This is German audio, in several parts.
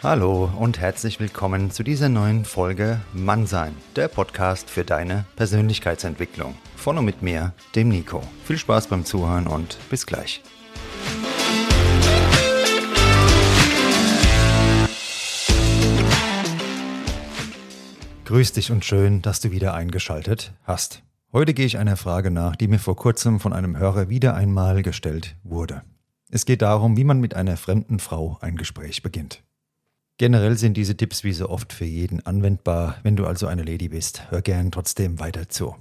Hallo und herzlich willkommen zu dieser neuen Folge Mannsein, der Podcast für deine Persönlichkeitsentwicklung. Von und mit mir, dem Nico. Viel Spaß beim Zuhören und bis gleich. Grüß dich und schön, dass du wieder eingeschaltet hast. Heute gehe ich einer Frage nach, die mir vor kurzem von einem Hörer wieder einmal gestellt wurde. Es geht darum, wie man mit einer fremden Frau ein Gespräch beginnt. Generell sind diese Tipps wie so oft für jeden anwendbar. Wenn du also eine Lady bist, hör gern trotzdem weiter zu.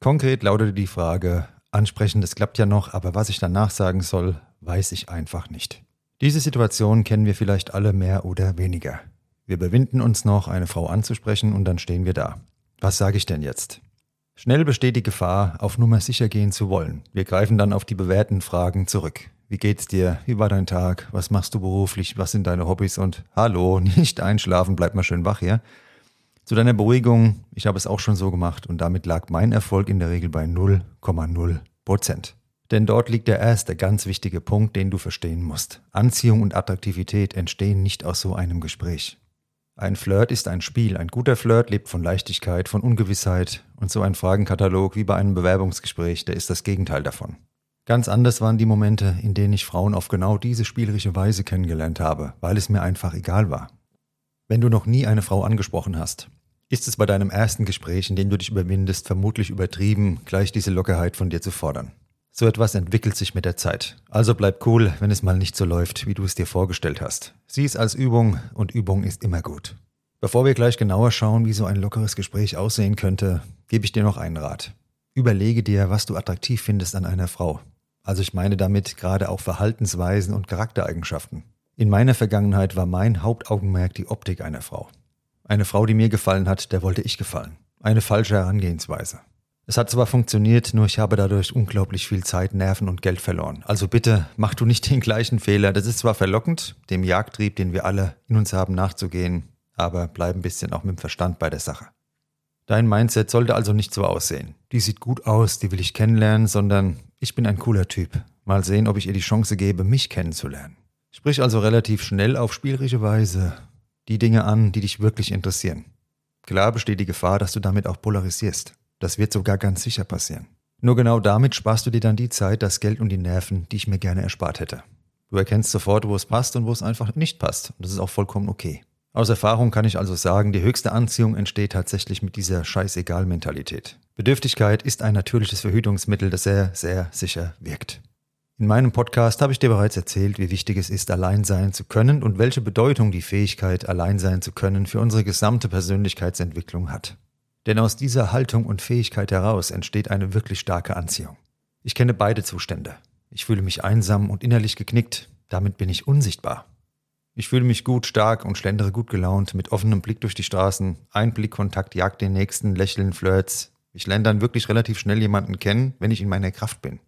Konkret lautete die Frage, ansprechen, das klappt ja noch, aber was ich danach sagen soll, weiß ich einfach nicht. Diese Situation kennen wir vielleicht alle mehr oder weniger. Wir überwinden uns noch, eine Frau anzusprechen und dann stehen wir da. Was sage ich denn jetzt? Schnell besteht die Gefahr, auf Nummer sicher gehen zu wollen. Wir greifen dann auf die bewährten Fragen zurück. Wie geht's dir? Wie war dein Tag? Was machst du beruflich? Was sind deine Hobbys? Und hallo, nicht einschlafen, bleib mal schön wach hier. Zu deiner Beruhigung, ich habe es auch schon so gemacht und damit lag mein Erfolg in der Regel bei 0,0 Prozent. Denn dort liegt der erste ganz wichtige Punkt, den du verstehen musst. Anziehung und Attraktivität entstehen nicht aus so einem Gespräch. Ein Flirt ist ein Spiel. Ein guter Flirt lebt von Leichtigkeit, von Ungewissheit. Und so ein Fragenkatalog wie bei einem Bewerbungsgespräch, der ist das Gegenteil davon. Ganz anders waren die Momente, in denen ich Frauen auf genau diese spielerische Weise kennengelernt habe, weil es mir einfach egal war. Wenn du noch nie eine Frau angesprochen hast, ist es bei deinem ersten Gespräch, in dem du dich überwindest, vermutlich übertrieben, gleich diese Lockerheit von dir zu fordern. So etwas entwickelt sich mit der Zeit. Also bleib cool, wenn es mal nicht so läuft, wie du es dir vorgestellt hast. Sieh es als Übung und Übung ist immer gut. Bevor wir gleich genauer schauen, wie so ein lockeres Gespräch aussehen könnte, gebe ich dir noch einen Rat. Überlege dir, was du attraktiv findest an einer Frau. Also ich meine damit gerade auch Verhaltensweisen und Charaktereigenschaften. In meiner Vergangenheit war mein Hauptaugenmerk die Optik einer Frau. Eine Frau, die mir gefallen hat, der wollte ich gefallen. Eine falsche Herangehensweise. Es hat zwar funktioniert, nur ich habe dadurch unglaublich viel Zeit, Nerven und Geld verloren. Also bitte, mach du nicht den gleichen Fehler. Das ist zwar verlockend, dem Jagdtrieb, den wir alle in uns haben, nachzugehen, aber bleib ein bisschen auch mit dem Verstand bei der Sache. Dein Mindset sollte also nicht so aussehen. Die sieht gut aus, die will ich kennenlernen, sondern ich bin ein cooler Typ. Mal sehen, ob ich ihr die Chance gebe, mich kennenzulernen. Sprich also relativ schnell auf spielerische Weise die Dinge an, die dich wirklich interessieren. Klar besteht die Gefahr, dass du damit auch polarisierst. Das wird sogar ganz sicher passieren. Nur genau damit sparst du dir dann die Zeit, das Geld und die Nerven, die ich mir gerne erspart hätte. Du erkennst sofort, wo es passt und wo es einfach nicht passt. Und das ist auch vollkommen okay. Aus Erfahrung kann ich also sagen, die höchste Anziehung entsteht tatsächlich mit dieser Scheißegal-Mentalität. Bedürftigkeit ist ein natürliches Verhütungsmittel, das sehr, sehr sicher wirkt. In meinem Podcast habe ich dir bereits erzählt, wie wichtig es ist, allein sein zu können und welche Bedeutung die Fähigkeit, allein sein zu können, für unsere gesamte Persönlichkeitsentwicklung hat. Denn aus dieser Haltung und Fähigkeit heraus entsteht eine wirklich starke Anziehung. Ich kenne beide Zustände. Ich fühle mich einsam und innerlich geknickt, damit bin ich unsichtbar. Ich fühle mich gut, stark und schlendere gut gelaunt, mit offenem Blick durch die Straßen, ein Blickkontakt jagt den nächsten, Lächeln, Flirts. Ich lerne dann wirklich relativ schnell jemanden kennen, wenn ich in meiner Kraft bin.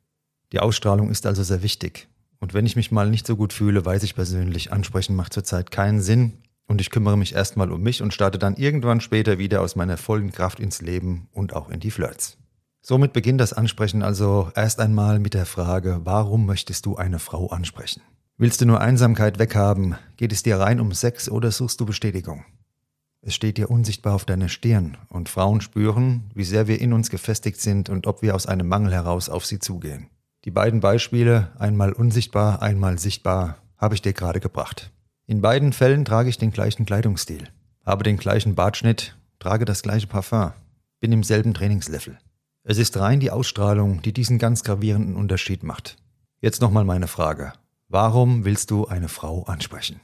Die Ausstrahlung ist also sehr wichtig. Und wenn ich mich mal nicht so gut fühle, weiß ich persönlich, ansprechen macht zurzeit keinen Sinn, und ich kümmere mich erstmal um mich und starte dann irgendwann später wieder aus meiner vollen Kraft ins Leben und auch in die Flirts. Somit beginnt das Ansprechen also erst einmal mit der Frage, warum möchtest du eine Frau ansprechen? Willst du nur Einsamkeit weghaben? Geht es dir rein um Sex oder suchst du Bestätigung? Es steht dir unsichtbar auf deiner Stirn und Frauen spüren, wie sehr wir in uns gefestigt sind und ob wir aus einem Mangel heraus auf sie zugehen. Die beiden Beispiele, einmal unsichtbar, einmal sichtbar, habe ich dir gerade gebracht. In beiden Fällen trage ich den gleichen Kleidungsstil, habe den gleichen Bartschnitt, trage das gleiche Parfum, bin im selben Trainingslevel. Es ist rein die Ausstrahlung, die diesen ganz gravierenden Unterschied macht. Jetzt nochmal meine Frage. Warum willst du eine Frau ansprechen?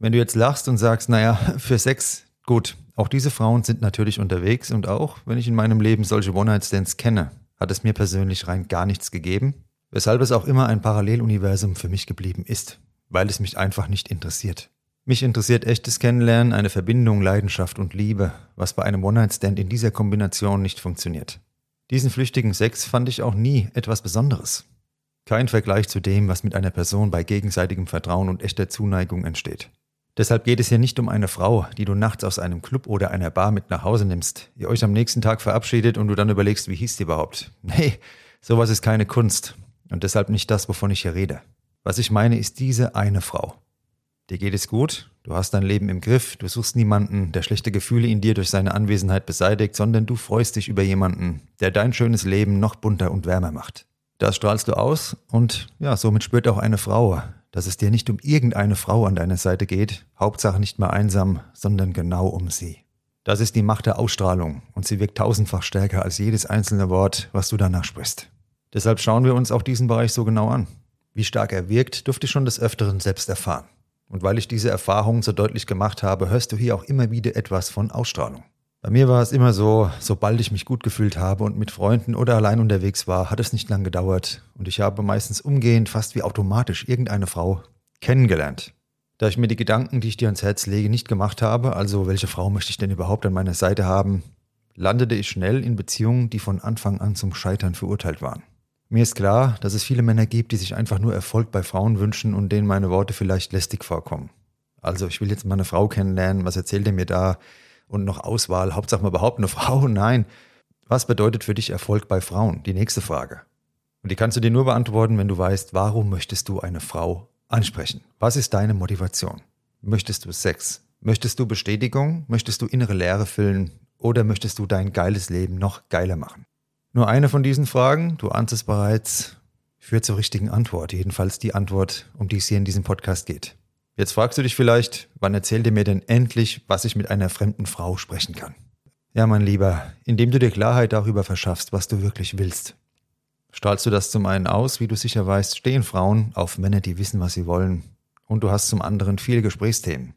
Wenn du jetzt lachst und sagst, naja, für Sex, gut, auch diese Frauen sind natürlich unterwegs und auch, wenn ich in meinem Leben solche One-Night-Stands kenne, hat es mir persönlich rein gar nichts gegeben, weshalb es auch immer ein Paralleluniversum für mich geblieben ist weil es mich einfach nicht interessiert. Mich interessiert echtes Kennenlernen, eine Verbindung, Leidenschaft und Liebe, was bei einem One-Night-Stand in dieser Kombination nicht funktioniert. Diesen flüchtigen Sex fand ich auch nie etwas Besonderes. Kein Vergleich zu dem, was mit einer Person bei gegenseitigem Vertrauen und echter Zuneigung entsteht. Deshalb geht es hier nicht um eine Frau, die du nachts aus einem Club oder einer Bar mit nach Hause nimmst, ihr euch am nächsten Tag verabschiedet und du dann überlegst, wie hieß die überhaupt. Nee, sowas ist keine Kunst und deshalb nicht das, wovon ich hier rede. Was ich meine, ist diese eine Frau. Dir geht es gut, du hast dein Leben im Griff, du suchst niemanden, der schlechte Gefühle in dir durch seine Anwesenheit beseitigt, sondern du freust dich über jemanden, der dein schönes Leben noch bunter und wärmer macht. Das strahlst du aus und ja, somit spürt auch eine Frau, dass es dir nicht um irgendeine Frau an deiner Seite geht, Hauptsache nicht mehr einsam, sondern genau um sie. Das ist die Macht der Ausstrahlung und sie wirkt tausendfach stärker als jedes einzelne Wort, was du danach sprichst. Deshalb schauen wir uns auch diesen Bereich so genau an. Wie stark er wirkt, durfte ich schon des Öfteren selbst erfahren. Und weil ich diese Erfahrung so deutlich gemacht habe, hörst du hier auch immer wieder etwas von Ausstrahlung. Bei mir war es immer so, sobald ich mich gut gefühlt habe und mit Freunden oder allein unterwegs war, hat es nicht lang gedauert und ich habe meistens umgehend, fast wie automatisch, irgendeine Frau kennengelernt. Da ich mir die Gedanken, die ich dir ans Herz lege, nicht gemacht habe, also welche Frau möchte ich denn überhaupt an meiner Seite haben, landete ich schnell in Beziehungen, die von Anfang an zum Scheitern verurteilt waren. Mir ist klar, dass es viele Männer gibt, die sich einfach nur Erfolg bei Frauen wünschen und denen meine Worte vielleicht lästig vorkommen. Also ich will jetzt mal eine Frau kennenlernen, was erzählt er mir da? Und noch Auswahl, Hauptsache mal überhaupt eine Frau? Nein. Was bedeutet für dich Erfolg bei Frauen? Die nächste Frage. Und die kannst du dir nur beantworten, wenn du weißt, warum möchtest du eine Frau ansprechen? Was ist deine Motivation? Möchtest du Sex? Möchtest du Bestätigung? Möchtest du innere Leere füllen? Oder möchtest du dein geiles Leben noch geiler machen? Nur eine von diesen Fragen, du ahnst es bereits, führt zur richtigen Antwort. Jedenfalls die Antwort, um die es hier in diesem Podcast geht. Jetzt fragst du dich vielleicht, wann erzählt ihr mir denn endlich, was ich mit einer fremden Frau sprechen kann? Ja, mein Lieber, indem du dir Klarheit darüber verschaffst, was du wirklich willst. Strahlst du das zum einen aus, wie du sicher weißt, stehen Frauen auf Männer, die wissen, was sie wollen. Und du hast zum anderen viele Gesprächsthemen.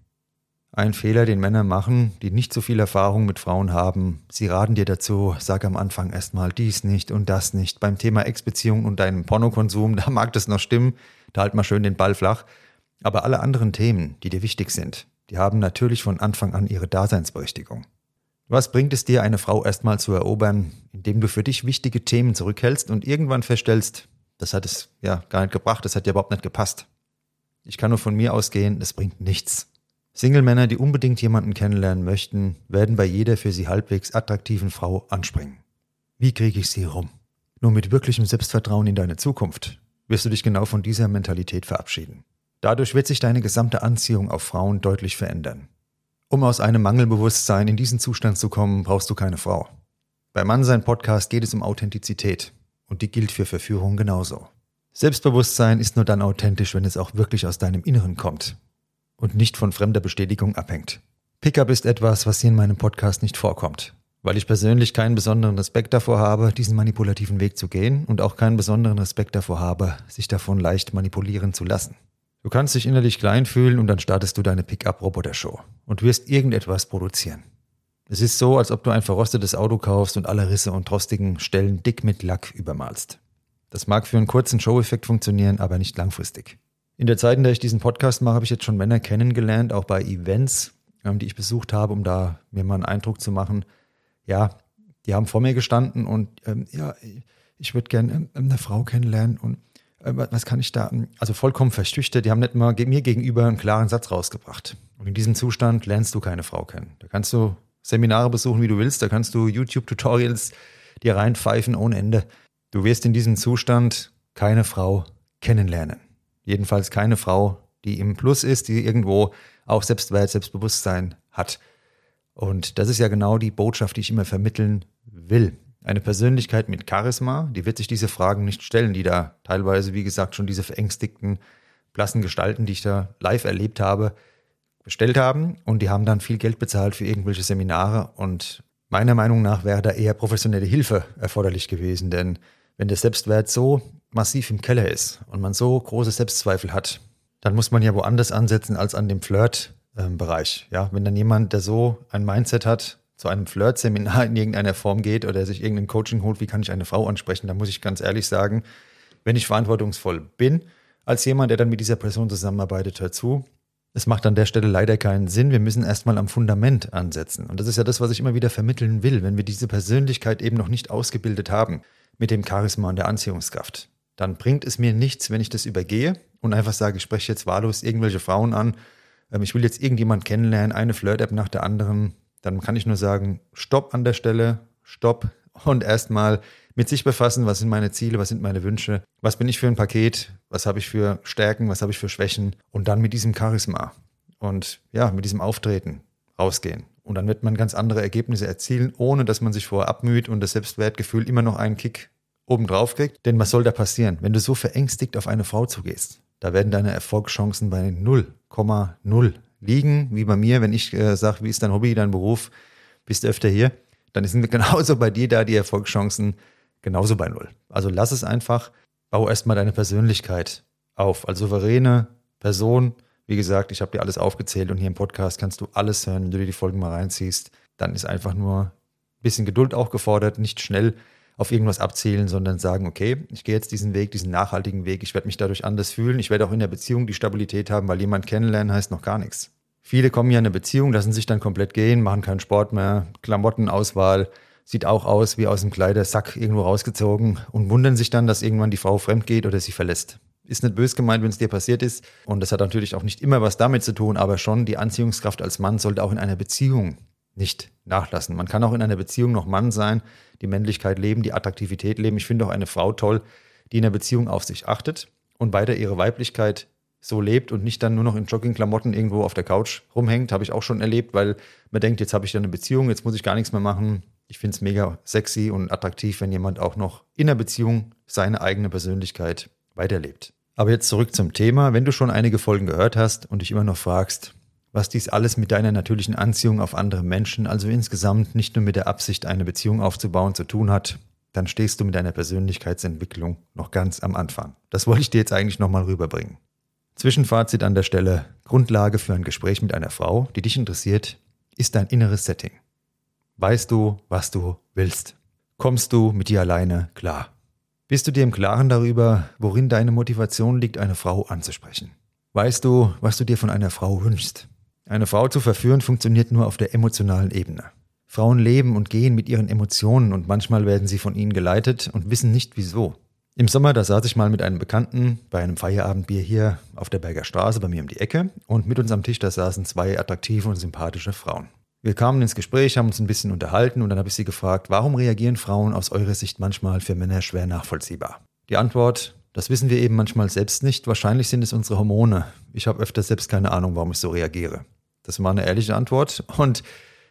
Ein Fehler, den Männer machen, die nicht so viel Erfahrung mit Frauen haben. Sie raten dir dazu, sag am Anfang erstmal dies nicht und das nicht. Beim Thema Ex-Beziehung und deinem Pornokonsum, da mag das noch stimmen, da halt mal schön den Ball flach. Aber alle anderen Themen, die dir wichtig sind, die haben natürlich von Anfang an ihre Daseinsberechtigung. Was bringt es dir, eine Frau erstmal zu erobern, indem du für dich wichtige Themen zurückhältst und irgendwann feststellst, das hat es ja gar nicht gebracht, das hat dir überhaupt nicht gepasst. Ich kann nur von mir ausgehen, das bringt nichts. Single-Männer, die unbedingt jemanden kennenlernen möchten, werden bei jeder für sie halbwegs attraktiven Frau anspringen. Wie kriege ich sie rum? Nur mit wirklichem Selbstvertrauen in deine Zukunft wirst du dich genau von dieser Mentalität verabschieden. Dadurch wird sich deine gesamte Anziehung auf Frauen deutlich verändern. Um aus einem Mangelbewusstsein in diesen Zustand zu kommen, brauchst du keine Frau. Bei Mannsein Podcast geht es um Authentizität und die gilt für Verführung genauso. Selbstbewusstsein ist nur dann authentisch, wenn es auch wirklich aus deinem Inneren kommt und nicht von fremder Bestätigung abhängt. Pickup ist etwas, was hier in meinem Podcast nicht vorkommt, weil ich persönlich keinen besonderen Respekt davor habe, diesen manipulativen Weg zu gehen und auch keinen besonderen Respekt davor habe, sich davon leicht manipulieren zu lassen. Du kannst dich innerlich klein fühlen und dann startest du deine Pickup-Roboter-Show und wirst irgendetwas produzieren. Es ist so, als ob du ein verrostetes Auto kaufst und alle Risse und rostigen Stellen dick mit Lack übermalst. Das mag für einen kurzen Show-Effekt funktionieren, aber nicht langfristig. In der Zeit, in der ich diesen Podcast mache, habe ich jetzt schon Männer kennengelernt, auch bei Events, ähm, die ich besucht habe, um da mir mal einen Eindruck zu machen. Ja, die haben vor mir gestanden und ähm, ja, ich würde gerne ähm, eine Frau kennenlernen und was kann ich da, ähm, also vollkommen verschüchtert, die haben nicht mal mir gegenüber einen klaren Satz rausgebracht. Und in diesem Zustand lernst du keine Frau kennen. Da kannst du Seminare besuchen, wie du willst, da kannst du YouTube-Tutorials dir reinpfeifen ohne Ende. Du wirst in diesem Zustand keine Frau kennenlernen. Jedenfalls keine Frau, die im Plus ist, die irgendwo auch Selbstwert, Selbstbewusstsein hat. Und das ist ja genau die Botschaft, die ich immer vermitteln will. Eine Persönlichkeit mit Charisma, die wird sich diese Fragen nicht stellen, die da teilweise, wie gesagt, schon diese verängstigten, blassen Gestalten, die ich da live erlebt habe, bestellt haben. Und die haben dann viel Geld bezahlt für irgendwelche Seminare. Und meiner Meinung nach wäre da eher professionelle Hilfe erforderlich gewesen. Denn wenn der Selbstwert so massiv im Keller ist und man so große Selbstzweifel hat, dann muss man ja woanders ansetzen als an dem Flirt-Bereich. Ja, wenn dann jemand, der so ein Mindset hat, zu einem Flirt-Seminar in irgendeiner Form geht oder sich irgendein Coaching holt, wie kann ich eine Frau ansprechen, dann muss ich ganz ehrlich sagen, wenn ich verantwortungsvoll bin, als jemand, der dann mit dieser Person zusammenarbeitet, hört zu. Es macht an der Stelle leider keinen Sinn. Wir müssen erstmal am Fundament ansetzen. Und das ist ja das, was ich immer wieder vermitteln will, wenn wir diese Persönlichkeit eben noch nicht ausgebildet haben mit dem Charisma und der Anziehungskraft dann bringt es mir nichts, wenn ich das übergehe und einfach sage, ich spreche jetzt wahllos irgendwelche Frauen an. Ähm, ich will jetzt irgendjemand kennenlernen, eine Flirt-App nach der anderen. Dann kann ich nur sagen, stopp an der Stelle, stopp und erstmal mit sich befassen, was sind meine Ziele, was sind meine Wünsche, was bin ich für ein Paket, was habe ich für Stärken, was habe ich für Schwächen und dann mit diesem Charisma und ja, mit diesem Auftreten rausgehen. Und dann wird man ganz andere Ergebnisse erzielen, ohne dass man sich vorher abmüht und das Selbstwertgefühl immer noch einen Kick obendrauf kriegt. Denn was soll da passieren, wenn du so verängstigt auf eine Frau zugehst? Da werden deine Erfolgschancen bei 0,0 liegen, wie bei mir, wenn ich äh, sage, wie ist dein Hobby, dein Beruf, bist du öfter hier, dann sind genauso bei dir da die Erfolgschancen genauso bei null. Also lass es einfach, bau erstmal deine Persönlichkeit auf, als souveräne Person, wie gesagt, ich habe dir alles aufgezählt und hier im Podcast kannst du alles hören, wenn du dir die Folgen mal reinziehst. Dann ist einfach nur ein bisschen Geduld auch gefordert, nicht schnell auf irgendwas abzielen, sondern sagen, okay, ich gehe jetzt diesen Weg, diesen nachhaltigen Weg, ich werde mich dadurch anders fühlen, ich werde auch in der Beziehung die Stabilität haben, weil jemand kennenlernen heißt noch gar nichts. Viele kommen ja in eine Beziehung, lassen sich dann komplett gehen, machen keinen Sport mehr, Klamottenauswahl, sieht auch aus wie aus dem Kleidersack irgendwo rausgezogen und wundern sich dann, dass irgendwann die Frau fremd geht oder sie verlässt. Ist nicht bös gemeint, wenn es dir passiert ist. Und das hat natürlich auch nicht immer was damit zu tun, aber schon die Anziehungskraft als Mann sollte auch in einer Beziehung nicht nachlassen. Man kann auch in einer Beziehung noch Mann sein, die Männlichkeit leben, die Attraktivität leben. Ich finde auch eine Frau toll, die in einer Beziehung auf sich achtet und weiter ihre Weiblichkeit so lebt und nicht dann nur noch in Joggingklamotten irgendwo auf der Couch rumhängt. Habe ich auch schon erlebt, weil man denkt, jetzt habe ich ja eine Beziehung, jetzt muss ich gar nichts mehr machen. Ich finde es mega sexy und attraktiv, wenn jemand auch noch in der Beziehung seine eigene Persönlichkeit weiterlebt. Aber jetzt zurück zum Thema. Wenn du schon einige Folgen gehört hast und dich immer noch fragst, was dies alles mit deiner natürlichen Anziehung auf andere Menschen, also insgesamt nicht nur mit der Absicht, eine Beziehung aufzubauen, zu tun hat, dann stehst du mit deiner Persönlichkeitsentwicklung noch ganz am Anfang. Das wollte ich dir jetzt eigentlich nochmal rüberbringen. Zwischenfazit an der Stelle. Grundlage für ein Gespräch mit einer Frau, die dich interessiert, ist dein inneres Setting. Weißt du, was du willst? Kommst du mit dir alleine klar? Bist du dir im Klaren darüber, worin deine Motivation liegt, eine Frau anzusprechen? Weißt du, was du dir von einer Frau wünschst? Eine Frau zu verführen funktioniert nur auf der emotionalen Ebene. Frauen leben und gehen mit ihren Emotionen und manchmal werden sie von ihnen geleitet und wissen nicht wieso. Im Sommer, da saß ich mal mit einem Bekannten bei einem Feierabendbier hier auf der Berger Straße bei mir um die Ecke und mit uns am Tisch, da saßen zwei attraktive und sympathische Frauen. Wir kamen ins Gespräch, haben uns ein bisschen unterhalten und dann habe ich sie gefragt, warum reagieren Frauen aus eurer Sicht manchmal für Männer schwer nachvollziehbar? Die Antwort, das wissen wir eben manchmal selbst nicht. Wahrscheinlich sind es unsere Hormone. Ich habe öfter selbst keine Ahnung, warum ich so reagiere. Das war eine ehrliche Antwort. Und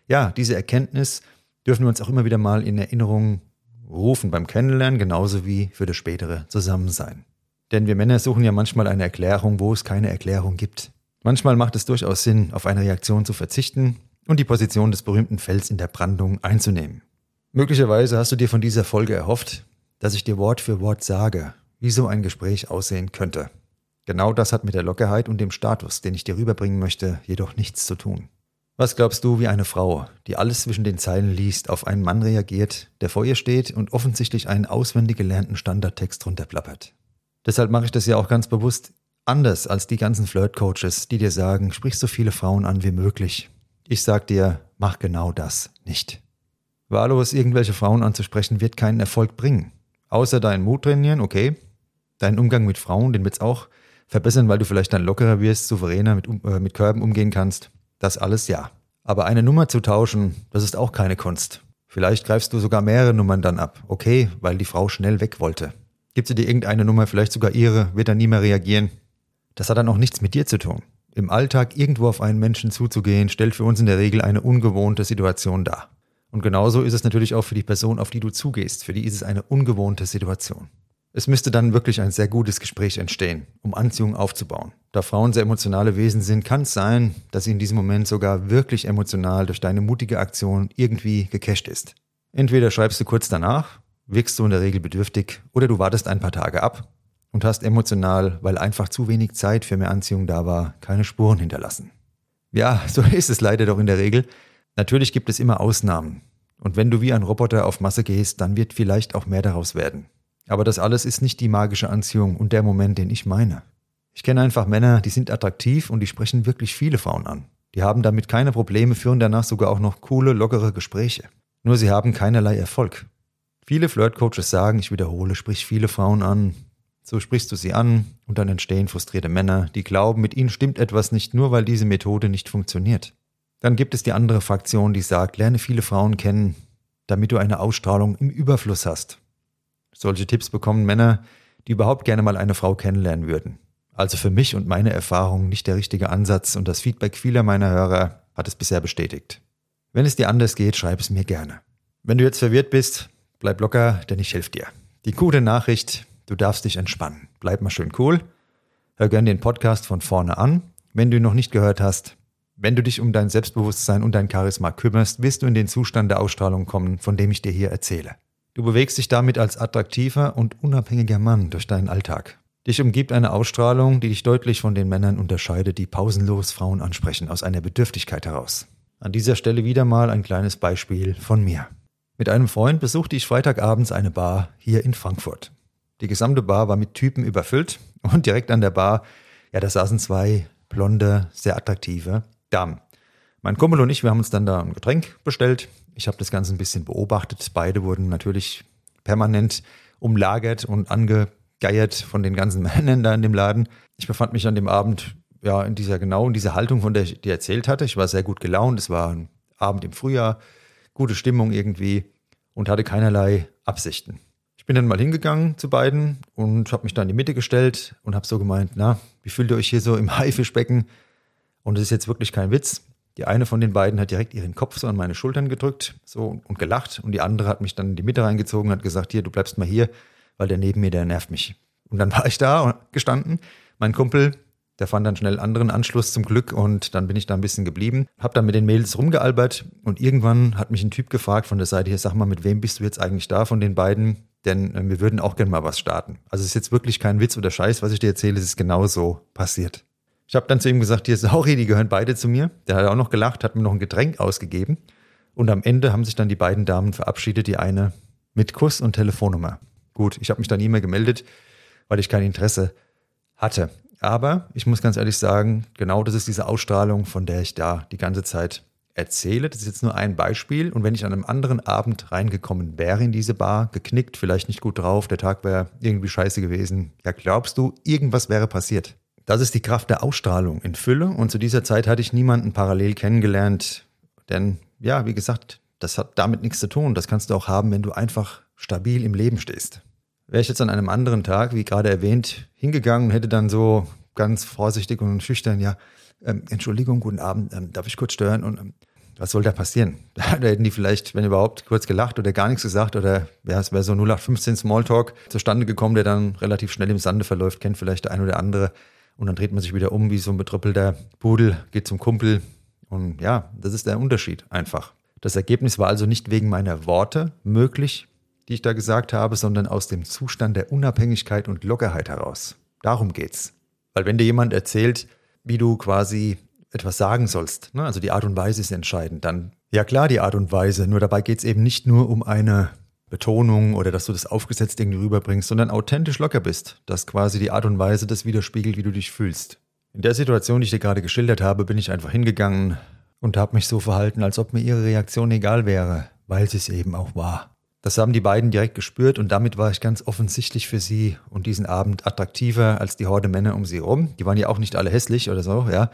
ja, diese Erkenntnis dürfen wir uns auch immer wieder mal in Erinnerung rufen beim Kennenlernen, genauso wie für das spätere Zusammensein. Denn wir Männer suchen ja manchmal eine Erklärung, wo es keine Erklärung gibt. Manchmal macht es durchaus Sinn, auf eine Reaktion zu verzichten, und die Position des berühmten Fels in der Brandung einzunehmen. Möglicherweise hast du dir von dieser Folge erhofft, dass ich dir Wort für Wort sage, wie so ein Gespräch aussehen könnte. Genau das hat mit der Lockerheit und dem Status, den ich dir rüberbringen möchte, jedoch nichts zu tun. Was glaubst du, wie eine Frau, die alles zwischen den Zeilen liest, auf einen Mann reagiert, der vor ihr steht und offensichtlich einen auswendig gelernten Standardtext runterplappert? Deshalb mache ich das ja auch ganz bewusst anders als die ganzen Flirt-Coaches, die dir sagen, sprich so viele Frauen an wie möglich, ich sag dir, mach genau das nicht. Wahllos irgendwelche Frauen anzusprechen, wird keinen Erfolg bringen. Außer deinen Mut trainieren, okay. Deinen Umgang mit Frauen, den wird's auch verbessern, weil du vielleicht dann lockerer wirst, souveräner mit, äh, mit Körben umgehen kannst. Das alles ja. Aber eine Nummer zu tauschen, das ist auch keine Kunst. Vielleicht greifst du sogar mehrere Nummern dann ab. Okay, weil die Frau schnell weg wollte. Gibt sie dir irgendeine Nummer, vielleicht sogar ihre, wird dann nie mehr reagieren. Das hat dann auch nichts mit dir zu tun. Im Alltag irgendwo auf einen Menschen zuzugehen, stellt für uns in der Regel eine ungewohnte Situation dar. Und genauso ist es natürlich auch für die Person, auf die du zugehst. Für die ist es eine ungewohnte Situation. Es müsste dann wirklich ein sehr gutes Gespräch entstehen, um Anziehung aufzubauen. Da Frauen sehr emotionale Wesen sind, kann es sein, dass sie in diesem Moment sogar wirklich emotional durch deine mutige Aktion irgendwie gecasht ist. Entweder schreibst du kurz danach, wirkst du in der Regel bedürftig, oder du wartest ein paar Tage ab und hast emotional, weil einfach zu wenig Zeit für mehr Anziehung da war, keine Spuren hinterlassen. Ja, so ist es leider doch in der Regel. Natürlich gibt es immer Ausnahmen. Und wenn du wie ein Roboter auf Masse gehst, dann wird vielleicht auch mehr daraus werden. Aber das alles ist nicht die magische Anziehung und der Moment, den ich meine. Ich kenne einfach Männer, die sind attraktiv und die sprechen wirklich viele Frauen an. Die haben damit keine Probleme, führen danach sogar auch noch coole, lockere Gespräche. Nur sie haben keinerlei Erfolg. Viele Flirtcoaches sagen, ich wiederhole, sprich viele Frauen an, so sprichst du sie an und dann entstehen frustrierte Männer, die glauben, mit ihnen stimmt etwas nicht nur, weil diese Methode nicht funktioniert. Dann gibt es die andere Fraktion, die sagt, lerne viele Frauen kennen, damit du eine Ausstrahlung im Überfluss hast. Solche Tipps bekommen Männer, die überhaupt gerne mal eine Frau kennenlernen würden. Also für mich und meine Erfahrung nicht der richtige Ansatz und das Feedback vieler meiner Hörer hat es bisher bestätigt. Wenn es dir anders geht, schreib es mir gerne. Wenn du jetzt verwirrt bist, bleib locker, denn ich helfe dir. Die gute Nachricht, du darfst dich entspannen. Bleib mal schön cool. Hör gern den Podcast von vorne an. Wenn du ihn noch nicht gehört hast, wenn du dich um dein Selbstbewusstsein und dein Charisma kümmerst, wirst du in den Zustand der Ausstrahlung kommen, von dem ich dir hier erzähle. Du bewegst dich damit als attraktiver und unabhängiger Mann durch deinen Alltag. Dich umgibt eine Ausstrahlung, die dich deutlich von den Männern unterscheidet, die pausenlos Frauen ansprechen, aus einer Bedürftigkeit heraus. An dieser Stelle wieder mal ein kleines Beispiel von mir. Mit einem Freund besuchte ich Freitagabends eine Bar hier in Frankfurt. Die gesamte Bar war mit Typen überfüllt und direkt an der Bar, ja, da saßen zwei blonde, sehr attraktive Damen. Mein Kumpel und ich, wir haben uns dann da ein Getränk bestellt. Ich habe das Ganze ein bisschen beobachtet. Beide wurden natürlich permanent umlagert und ange geiert von den ganzen Männern da in dem Laden. Ich befand mich an dem Abend ja in dieser genau in dieser Haltung, von der ich dir erzählt hatte. Ich war sehr gut gelaunt. Es war ein Abend im Frühjahr, gute Stimmung irgendwie und hatte keinerlei Absichten. Ich bin dann mal hingegangen zu beiden und habe mich da in die Mitte gestellt und habe so gemeint, na, wie fühlt ihr euch hier so im Haifischbecken? Und es ist jetzt wirklich kein Witz. Die eine von den beiden hat direkt ihren Kopf so an meine Schultern gedrückt so und gelacht und die andere hat mich dann in die Mitte reingezogen und hat gesagt, hier, du bleibst mal hier weil der neben mir, der nervt mich. Und dann war ich da gestanden. Mein Kumpel, der fand dann schnell anderen Anschluss zum Glück und dann bin ich da ein bisschen geblieben. Hab dann mit den Mädels rumgealbert und irgendwann hat mich ein Typ gefragt von der Seite hier, sag mal, mit wem bist du jetzt eigentlich da von den beiden? Denn äh, wir würden auch gerne mal was starten. Also es ist jetzt wirklich kein Witz oder Scheiß, was ich dir erzähle, es ist genau so passiert. Ich habe dann zu ihm gesagt, hier, sorry, die gehören beide zu mir. Der hat auch noch gelacht, hat mir noch ein Getränk ausgegeben. Und am Ende haben sich dann die beiden Damen verabschiedet, die eine mit Kuss und Telefonnummer. Gut, ich habe mich dann nie mehr gemeldet, weil ich kein Interesse hatte. Aber ich muss ganz ehrlich sagen, genau das ist diese Ausstrahlung, von der ich da die ganze Zeit erzähle. Das ist jetzt nur ein Beispiel. Und wenn ich an einem anderen Abend reingekommen wäre in diese Bar, geknickt, vielleicht nicht gut drauf, der Tag wäre irgendwie scheiße gewesen, ja, glaubst du, irgendwas wäre passiert? Das ist die Kraft der Ausstrahlung in Fülle. Und zu dieser Zeit hatte ich niemanden parallel kennengelernt. Denn, ja, wie gesagt, das hat damit nichts zu tun. Das kannst du auch haben, wenn du einfach stabil im Leben stehst. Wäre ich jetzt an einem anderen Tag, wie gerade erwähnt, hingegangen und hätte dann so ganz vorsichtig und schüchtern, ja, ähm, Entschuldigung, guten Abend, ähm, darf ich kurz stören? Und ähm, was soll da passieren? Da hätten die vielleicht, wenn überhaupt, kurz gelacht oder gar nichts gesagt oder wäre es wäre so 0815 Smalltalk zustande gekommen, der dann relativ schnell im Sande verläuft, kennt vielleicht der ein oder andere und dann dreht man sich wieder um wie so ein betrüppelter Pudel, geht zum Kumpel und ja, das ist der Unterschied einfach. Das Ergebnis war also nicht wegen meiner Worte möglich, die ich da gesagt habe, sondern aus dem Zustand der Unabhängigkeit und Lockerheit heraus. Darum geht's. Weil wenn dir jemand erzählt, wie du quasi etwas sagen sollst, ne, also die Art und Weise ist entscheidend, dann ja klar die Art und Weise, nur dabei geht's eben nicht nur um eine Betonung oder dass du das aufgesetzt irgendwie rüberbringst, sondern authentisch locker bist, dass quasi die Art und Weise das widerspiegelt, wie du dich fühlst. In der Situation, die ich dir gerade geschildert habe, bin ich einfach hingegangen und habe mich so verhalten, als ob mir ihre Reaktion egal wäre, weil sie es eben auch war. Das haben die beiden direkt gespürt und damit war ich ganz offensichtlich für sie und diesen Abend attraktiver als die Horde Männer um sie herum. Die waren ja auch nicht alle hässlich oder so, ja,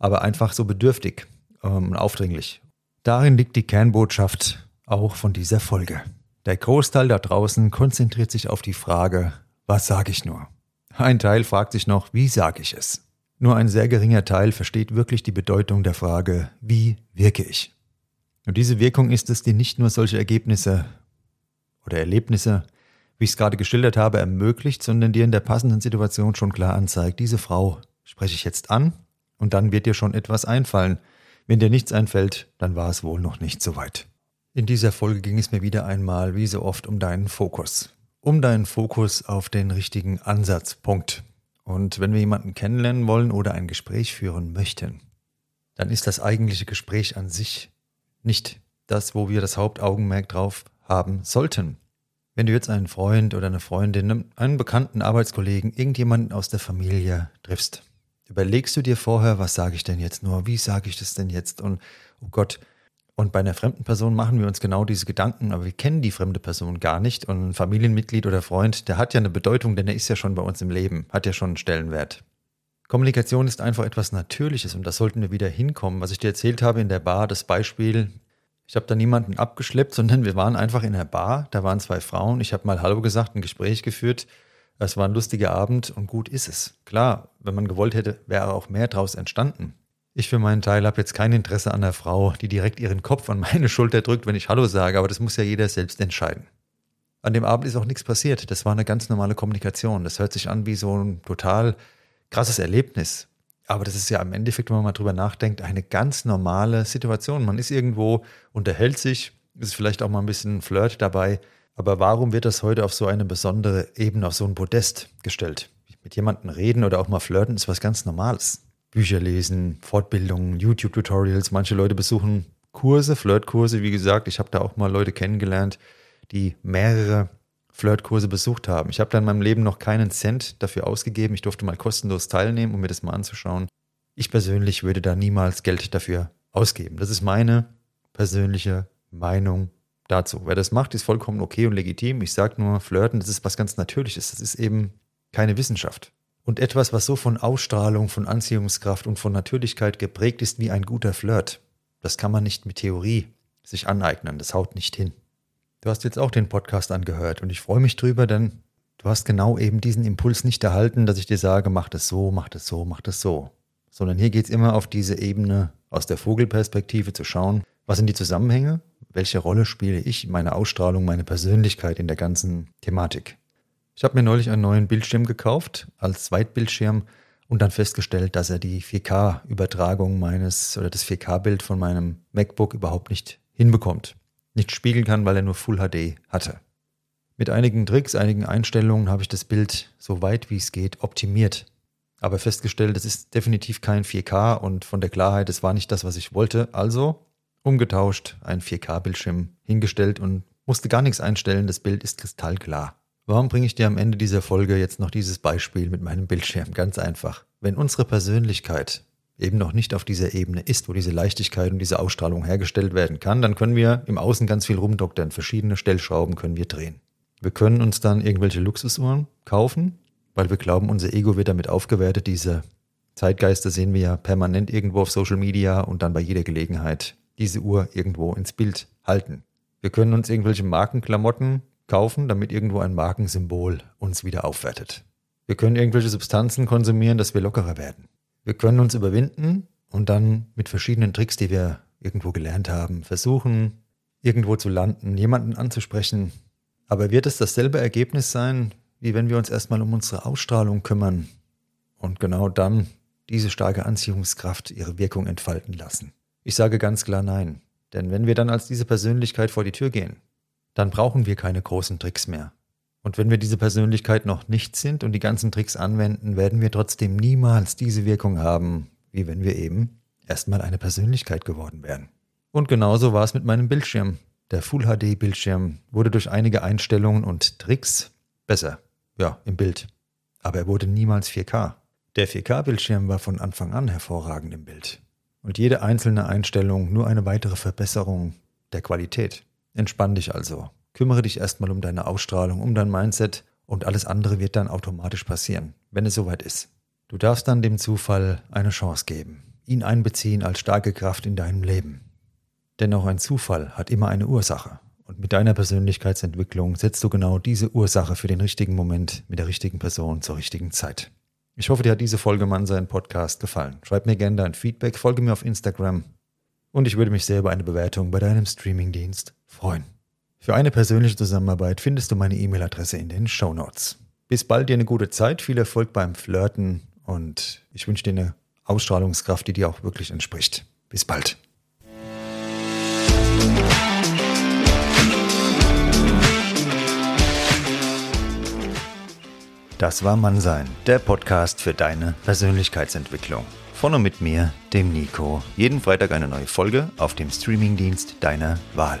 aber einfach so bedürftig ähm, und ähm, aufdringlich. Darin liegt die Kernbotschaft auch von dieser Folge. Der Großteil da draußen konzentriert sich auf die Frage, was sage ich nur? Ein Teil fragt sich noch, wie sage ich es? Nur ein sehr geringer Teil versteht wirklich die Bedeutung der Frage, wie wirke ich? Und diese Wirkung ist es, die nicht nur solche Ergebnisse oder Erlebnisse, wie ich es gerade geschildert habe, ermöglicht, sondern dir in der passenden Situation schon klar anzeigt, diese Frau spreche ich jetzt an und dann wird dir schon etwas einfallen. Wenn dir nichts einfällt, dann war es wohl noch nicht so weit. In dieser Folge ging es mir wieder einmal, wie so oft, um deinen Fokus. Um deinen Fokus auf den richtigen Ansatzpunkt. Und wenn wir jemanden kennenlernen wollen oder ein Gespräch führen möchten, dann ist das eigentliche Gespräch an sich nicht das, wo wir das Hauptaugenmerk drauf haben sollten. Wenn du jetzt einen Freund oder eine Freundin, einen bekannten Arbeitskollegen, irgendjemanden aus der Familie triffst, überlegst du dir vorher, was sage ich denn jetzt nur, wie sage ich das denn jetzt und oh Gott, und bei einer fremden Person machen wir uns genau diese Gedanken, aber wir kennen die fremde Person gar nicht. Und ein Familienmitglied oder Freund, der hat ja eine Bedeutung, denn er ist ja schon bei uns im Leben, hat ja schon einen Stellenwert. Kommunikation ist einfach etwas Natürliches und das sollten wir wieder hinkommen. Was ich dir erzählt habe in der Bar, das Beispiel, Ich habe da niemanden abgeschleppt, sondern wir waren einfach in der Bar. Da waren zwei Frauen. Ich habe mal Hallo gesagt, ein Gespräch geführt. Es war ein lustiger Abend und gut ist es. Klar, wenn man gewollt hätte, wäre auch mehr draus entstanden. Ich für meinen Teil habe jetzt kein Interesse an der Frau, die direkt ihren Kopf an meine Schulter drückt, wenn ich Hallo sage, aber das muss ja jeder selbst entscheiden. An dem Abend ist auch nichts passiert. Das war eine ganz normale Kommunikation. Das hört sich an wie so ein total krasses Erlebnis. Aber das ist ja im Endeffekt, wenn man mal drüber nachdenkt, eine ganz normale Situation. Man ist irgendwo, unterhält sich, ist vielleicht auch mal ein bisschen Flirt dabei. Aber warum wird das heute auf so eine besondere Ebene, auf so ein Podest gestellt? Mit jemandem reden oder auch mal flirten ist was ganz Normales. Bücher lesen, Fortbildungen, YouTube-Tutorials. Manche Leute besuchen Kurse, Flirtkurse. Wie gesagt, ich habe da auch mal Leute kennengelernt, die mehrere Flirtkurse besucht haben. Ich habe da in meinem Leben noch keinen Cent dafür ausgegeben. Ich durfte mal kostenlos teilnehmen, um mir das mal anzuschauen. Ich persönlich würde da niemals Geld dafür ausgeben. Das ist meine persönliche Meinung dazu. Wer das macht, ist vollkommen okay und legitim. Ich sage nur, Flirten, das ist was ganz Natürliches. Das ist eben keine Wissenschaft. Und etwas, was so von Ausstrahlung, von Anziehungskraft und von Natürlichkeit geprägt ist wie ein guter Flirt, das kann man nicht mit Theorie sich aneignen. Das haut nicht hin. Du hast jetzt auch den Podcast angehört und ich freue mich drüber, denn du hast genau eben diesen Impuls nicht erhalten, dass ich dir sage, mach das so, mach das so, mach das so. Sondern hier geht es immer auf diese Ebene aus der Vogelperspektive zu schauen, was sind die Zusammenhänge, welche Rolle spiele ich, meine Ausstrahlung, meine Persönlichkeit in der ganzen Thematik. Ich habe mir neulich einen neuen Bildschirm gekauft als Zweitbildschirm und dann festgestellt, dass er die 4K-Übertragung meines oder das 4K-Bild von meinem MacBook überhaupt nicht hinbekommt nicht spiegeln kann, weil er nur Full HD hatte. Mit einigen Tricks, einigen Einstellungen habe ich das Bild so weit wie es geht optimiert. Aber festgestellt, es ist definitiv kein 4K und von der Klarheit, es war nicht das, was ich wollte. Also umgetauscht, ein 4K-Bildschirm hingestellt und musste gar nichts einstellen. Das Bild ist kristallklar. Warum bringe ich dir am Ende dieser Folge jetzt noch dieses Beispiel mit meinem Bildschirm? Ganz einfach. Wenn unsere Persönlichkeit eben noch nicht auf dieser Ebene ist, wo diese Leichtigkeit und diese Ausstrahlung hergestellt werden kann, dann können wir im Außen ganz viel rumdoktern. Verschiedene Stellschrauben können wir drehen. Wir können uns dann irgendwelche Luxusuhren kaufen, weil wir glauben, unser Ego wird damit aufgewertet. Diese Zeitgeister sehen wir ja permanent irgendwo auf Social Media und dann bei jeder Gelegenheit diese Uhr irgendwo ins Bild halten. Wir können uns irgendwelche Markenklamotten kaufen, damit irgendwo ein Markensymbol uns wieder aufwertet. Wir können irgendwelche Substanzen konsumieren, dass wir lockerer werden. Wir können uns überwinden und dann mit verschiedenen Tricks, die wir irgendwo gelernt haben, versuchen, irgendwo zu landen, jemanden anzusprechen. Aber wird es dasselbe Ergebnis sein, wie wenn wir uns erstmal um unsere Ausstrahlung kümmern und genau dann diese starke Anziehungskraft ihre Wirkung entfalten lassen? Ich sage ganz klar nein. Denn wenn wir dann als diese Persönlichkeit vor die Tür gehen, dann brauchen wir keine großen Tricks mehr. Und wenn wir diese Persönlichkeit noch nicht sind und die ganzen Tricks anwenden, werden wir trotzdem niemals diese Wirkung haben, wie wenn wir eben erstmal eine Persönlichkeit geworden wären. Und genauso war es mit meinem Bildschirm. Der Full HD Bildschirm wurde durch einige Einstellungen und Tricks besser. Ja, im Bild. Aber er wurde niemals 4K. Der 4K Bildschirm war von Anfang an hervorragend im Bild. Und jede einzelne Einstellung nur eine weitere Verbesserung der Qualität. Entspann dich also. Kümmere dich erstmal um deine Ausstrahlung, um dein Mindset und alles andere wird dann automatisch passieren, wenn es soweit ist. Du darfst dann dem Zufall eine Chance geben, ihn einbeziehen als starke Kraft in deinem Leben. Denn auch ein Zufall hat immer eine Ursache. Und mit deiner Persönlichkeitsentwicklung setzt du genau diese Ursache für den richtigen Moment mit der richtigen Person zur richtigen Zeit. Ich hoffe, dir hat diese Folge Mann sein Podcast gefallen. Schreib mir gerne dein Feedback, folge mir auf Instagram und ich würde mich sehr über eine Bewertung bei deinem Streamingdienst freuen. Für eine persönliche Zusammenarbeit findest du meine E-Mail-Adresse in den Show Notes. Bis bald dir eine gute Zeit, viel Erfolg beim Flirten und ich wünsche dir eine Ausstrahlungskraft, die dir auch wirklich entspricht. Bis bald. Das war Mannsein, der Podcast für deine Persönlichkeitsentwicklung. Von und mit mir, dem Nico. Jeden Freitag eine neue Folge auf dem Streamingdienst deiner Wahl.